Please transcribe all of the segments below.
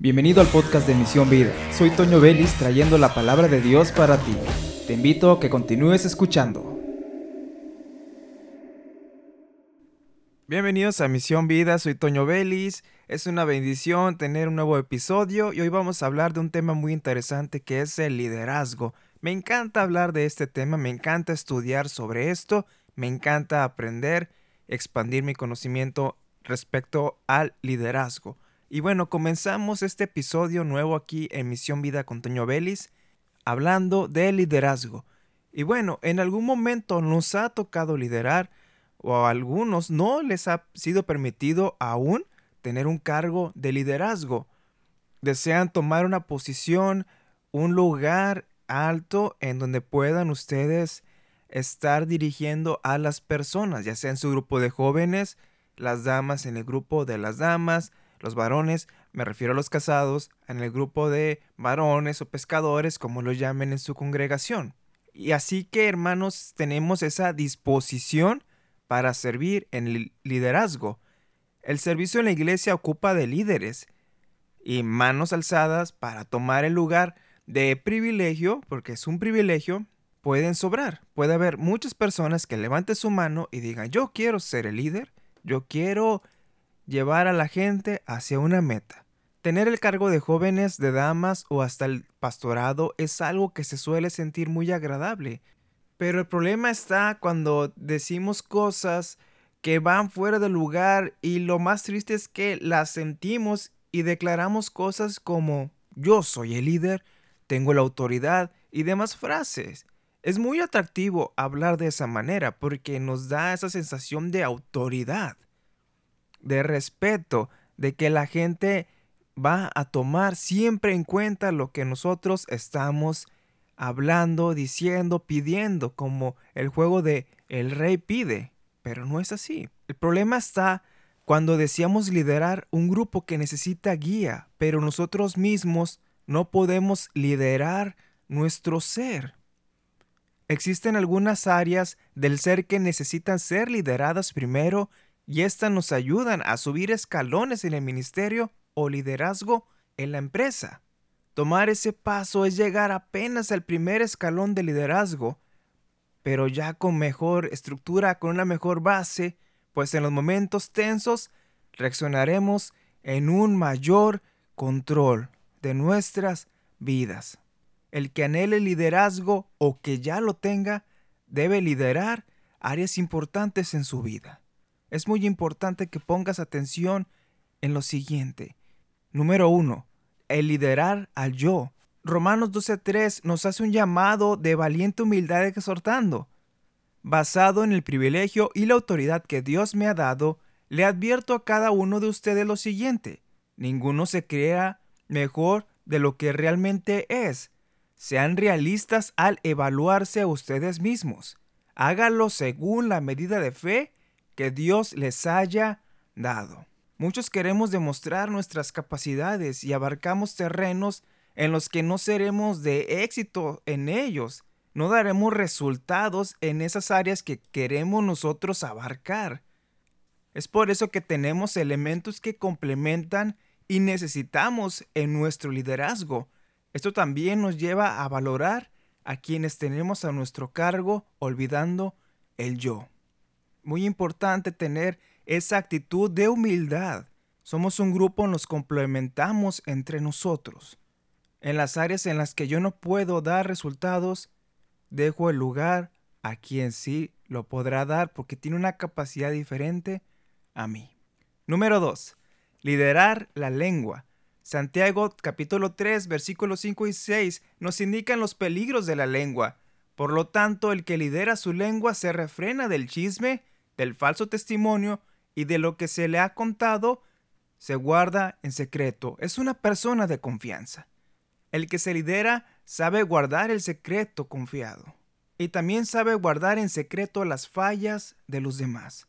Bienvenido al podcast de Misión Vida. Soy Toño Vélez trayendo la palabra de Dios para ti. Te invito a que continúes escuchando. Bienvenidos a Misión Vida, soy Toño Vélez. Es una bendición tener un nuevo episodio y hoy vamos a hablar de un tema muy interesante que es el liderazgo. Me encanta hablar de este tema, me encanta estudiar sobre esto, me encanta aprender, expandir mi conocimiento respecto al liderazgo. Y bueno, comenzamos este episodio nuevo aquí en Misión Vida con Toño Vélez, hablando de liderazgo. Y bueno, en algún momento nos ha tocado liderar, o a algunos no les ha sido permitido aún tener un cargo de liderazgo. Desean tomar una posición, un lugar alto en donde puedan ustedes estar dirigiendo a las personas, ya sea en su grupo de jóvenes, las damas en el grupo de las damas, los varones, me refiero a los casados, en el grupo de varones o pescadores, como lo llamen en su congregación. Y así que, hermanos, tenemos esa disposición para servir en el liderazgo. El servicio en la iglesia ocupa de líderes y manos alzadas para tomar el lugar de privilegio, porque es un privilegio, pueden sobrar. Puede haber muchas personas que levanten su mano y digan, yo quiero ser el líder, yo quiero llevar a la gente hacia una meta. Tener el cargo de jóvenes, de damas o hasta el pastorado es algo que se suele sentir muy agradable. Pero el problema está cuando decimos cosas que van fuera del lugar y lo más triste es que las sentimos y declaramos cosas como yo soy el líder, tengo la autoridad y demás frases. Es muy atractivo hablar de esa manera porque nos da esa sensación de autoridad de respeto, de que la gente va a tomar siempre en cuenta lo que nosotros estamos hablando, diciendo, pidiendo, como el juego de el rey pide, pero no es así. El problema está cuando deseamos liderar un grupo que necesita guía, pero nosotros mismos no podemos liderar nuestro ser. Existen algunas áreas del ser que necesitan ser lideradas primero y éstas nos ayudan a subir escalones en el ministerio o liderazgo en la empresa. Tomar ese paso es llegar apenas al primer escalón de liderazgo, pero ya con mejor estructura, con una mejor base, pues en los momentos tensos reaccionaremos en un mayor control de nuestras vidas. El que anhele liderazgo o que ya lo tenga debe liderar áreas importantes en su vida es muy importante que pongas atención en lo siguiente. Número uno, el liderar al yo. Romanos 12.3 nos hace un llamado de valiente humildad exhortando. Basado en el privilegio y la autoridad que Dios me ha dado, le advierto a cada uno de ustedes lo siguiente. Ninguno se crea mejor de lo que realmente es. Sean realistas al evaluarse a ustedes mismos. Hágalo según la medida de fe que Dios les haya dado. Muchos queremos demostrar nuestras capacidades y abarcamos terrenos en los que no seremos de éxito en ellos. No daremos resultados en esas áreas que queremos nosotros abarcar. Es por eso que tenemos elementos que complementan y necesitamos en nuestro liderazgo. Esto también nos lleva a valorar a quienes tenemos a nuestro cargo olvidando el yo muy importante tener esa actitud de humildad. Somos un grupo, nos complementamos entre nosotros. En las áreas en las que yo no puedo dar resultados, dejo el lugar a quien sí lo podrá dar porque tiene una capacidad diferente a mí. Número 2. Liderar la lengua. Santiago capítulo 3 versículos 5 y 6 nos indican los peligros de la lengua. Por lo tanto, el que lidera su lengua se refrena del chisme del falso testimonio y de lo que se le ha contado se guarda en secreto. Es una persona de confianza. El que se lidera sabe guardar el secreto confiado y también sabe guardar en secreto las fallas de los demás.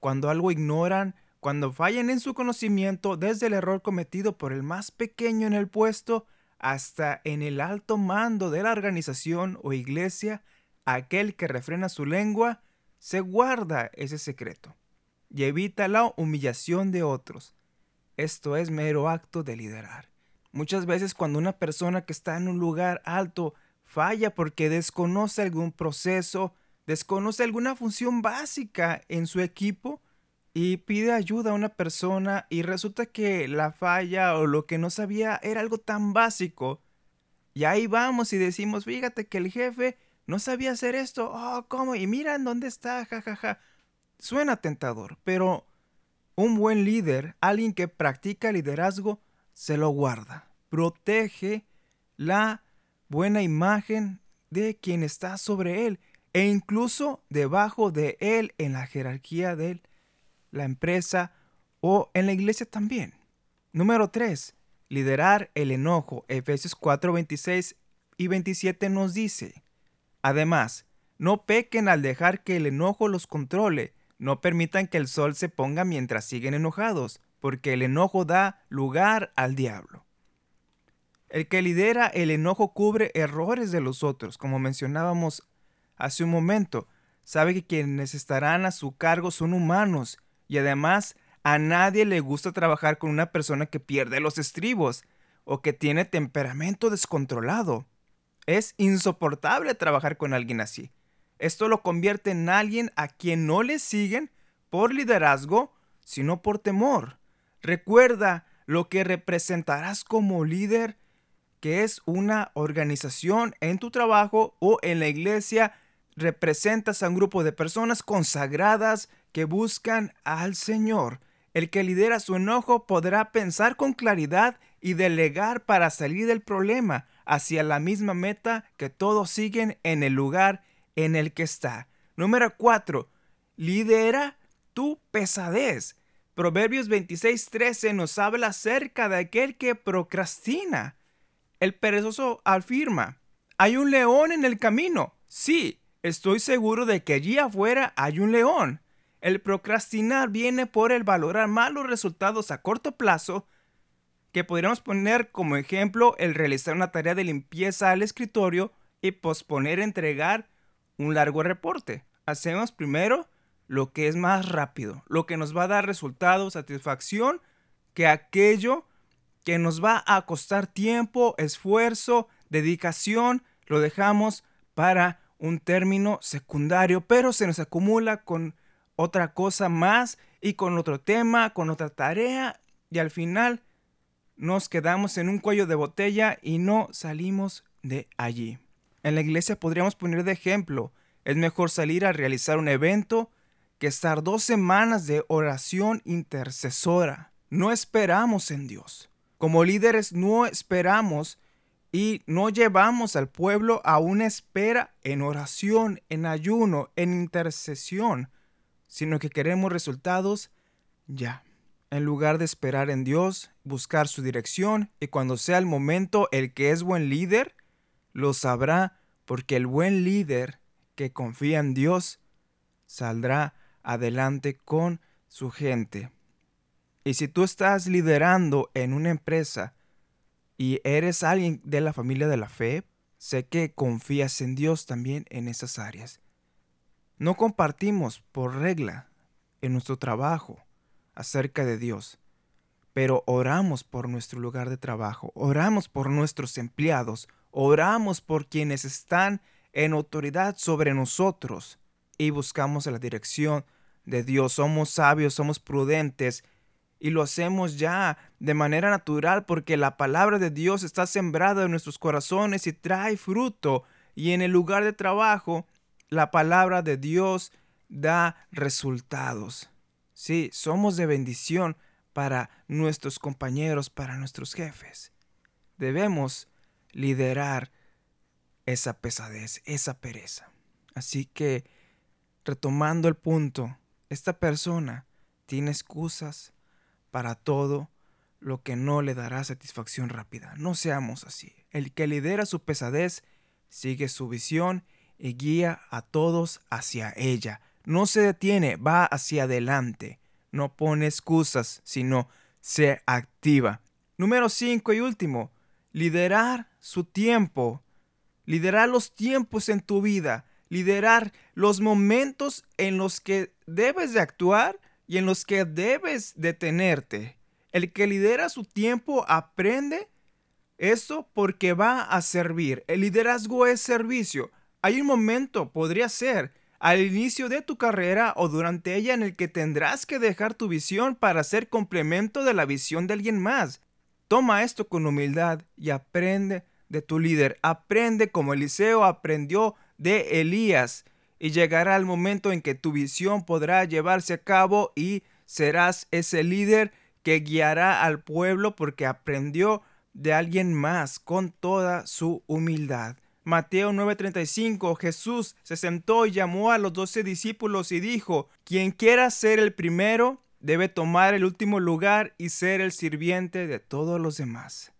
Cuando algo ignoran, cuando fallan en su conocimiento, desde el error cometido por el más pequeño en el puesto hasta en el alto mando de la organización o iglesia, aquel que refrena su lengua se guarda ese secreto y evita la humillación de otros. Esto es mero acto de liderar. Muchas veces cuando una persona que está en un lugar alto falla porque desconoce algún proceso, desconoce alguna función básica en su equipo y pide ayuda a una persona y resulta que la falla o lo que no sabía era algo tan básico. Y ahí vamos y decimos, fíjate que el jefe no sabía hacer esto, oh, ¿cómo? Y mira dónde está, jajaja. Ja, ja. Suena tentador, pero un buen líder, alguien que practica liderazgo, se lo guarda, protege la buena imagen de quien está sobre él e incluso debajo de él en la jerarquía de la empresa o en la iglesia también. Número 3. Liderar el enojo. Efesios 4, 26 y 27 nos dice, además, no pequen al dejar que el enojo los controle, no permitan que el sol se ponga mientras siguen enojados, porque el enojo da lugar al diablo. El que lidera el enojo cubre errores de los otros, como mencionábamos hace un momento. Sabe que quienes estarán a su cargo son humanos y además a nadie le gusta trabajar con una persona que pierde los estribos o que tiene temperamento descontrolado. Es insoportable trabajar con alguien así. Esto lo convierte en alguien a quien no le siguen por liderazgo, sino por temor. Recuerda lo que representarás como líder, que es una organización en tu trabajo o en la iglesia representas a un grupo de personas consagradas que buscan al Señor. El que lidera su enojo podrá pensar con claridad y delegar para salir del problema hacia la misma meta que todos siguen en el lugar en el que está. Número 4. Lidera tu pesadez. Proverbios 26:13 nos habla acerca de aquel que procrastina. El perezoso afirma, hay un león en el camino. Sí, Estoy seguro de que allí afuera hay un león. El procrastinar viene por el valorar malos resultados a corto plazo, que podríamos poner como ejemplo el realizar una tarea de limpieza al escritorio y posponer entregar un largo reporte. Hacemos primero lo que es más rápido, lo que nos va a dar resultado, satisfacción, que aquello que nos va a costar tiempo, esfuerzo, dedicación, lo dejamos para un término secundario, pero se nos acumula con otra cosa más y con otro tema, con otra tarea y al final nos quedamos en un cuello de botella y no salimos de allí. En la iglesia podríamos poner de ejemplo, es mejor salir a realizar un evento que estar dos semanas de oración intercesora. No esperamos en Dios. Como líderes no esperamos y no llevamos al pueblo a una espera en oración, en ayuno, en intercesión, sino que queremos resultados ya. En lugar de esperar en Dios, buscar su dirección y cuando sea el momento, el que es buen líder lo sabrá porque el buen líder que confía en Dios saldrá adelante con su gente. Y si tú estás liderando en una empresa, y eres alguien de la familia de la fe, sé que confías en Dios también en esas áreas. No compartimos por regla en nuestro trabajo acerca de Dios, pero oramos por nuestro lugar de trabajo, oramos por nuestros empleados, oramos por quienes están en autoridad sobre nosotros y buscamos la dirección de Dios. Somos sabios, somos prudentes y lo hacemos ya de manera natural porque la palabra de Dios está sembrada en nuestros corazones y trae fruto. Y en el lugar de trabajo, la palabra de Dios da resultados. Sí, somos de bendición para nuestros compañeros, para nuestros jefes. Debemos liderar esa pesadez, esa pereza. Así que, retomando el punto, esta persona tiene excusas, para todo lo que no le dará satisfacción rápida. No seamos así. El que lidera su pesadez sigue su visión y guía a todos hacia ella. No se detiene, va hacia adelante. No pone excusas, sino se activa. Número 5 y último, liderar su tiempo. Liderar los tiempos en tu vida. Liderar los momentos en los que debes de actuar y en los que debes detenerte. El que lidera su tiempo aprende Esto porque va a servir. El liderazgo es servicio. Hay un momento, podría ser, al inicio de tu carrera o durante ella en el que tendrás que dejar tu visión para ser complemento de la visión de alguien más. Toma esto con humildad y aprende de tu líder. Aprende como Eliseo aprendió de Elías y llegará el momento en que tu visión podrá llevarse a cabo y serás ese líder que guiará al pueblo porque aprendió de alguien más con toda su humildad. Mateo 9:35 Jesús se sentó y llamó a los doce discípulos y dijo, quien quiera ser el primero debe tomar el último lugar y ser el sirviente de todos los demás.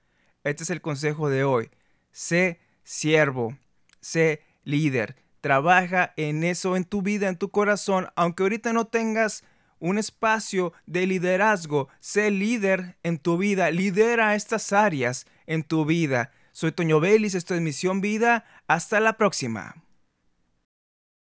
Este es el consejo de hoy. Sé siervo, sé líder, trabaja en eso en tu vida, en tu corazón, aunque ahorita no tengas un espacio de liderazgo, sé líder en tu vida, lidera estas áreas en tu vida. Soy Toño Vélez, esto es Misión Vida, hasta la próxima.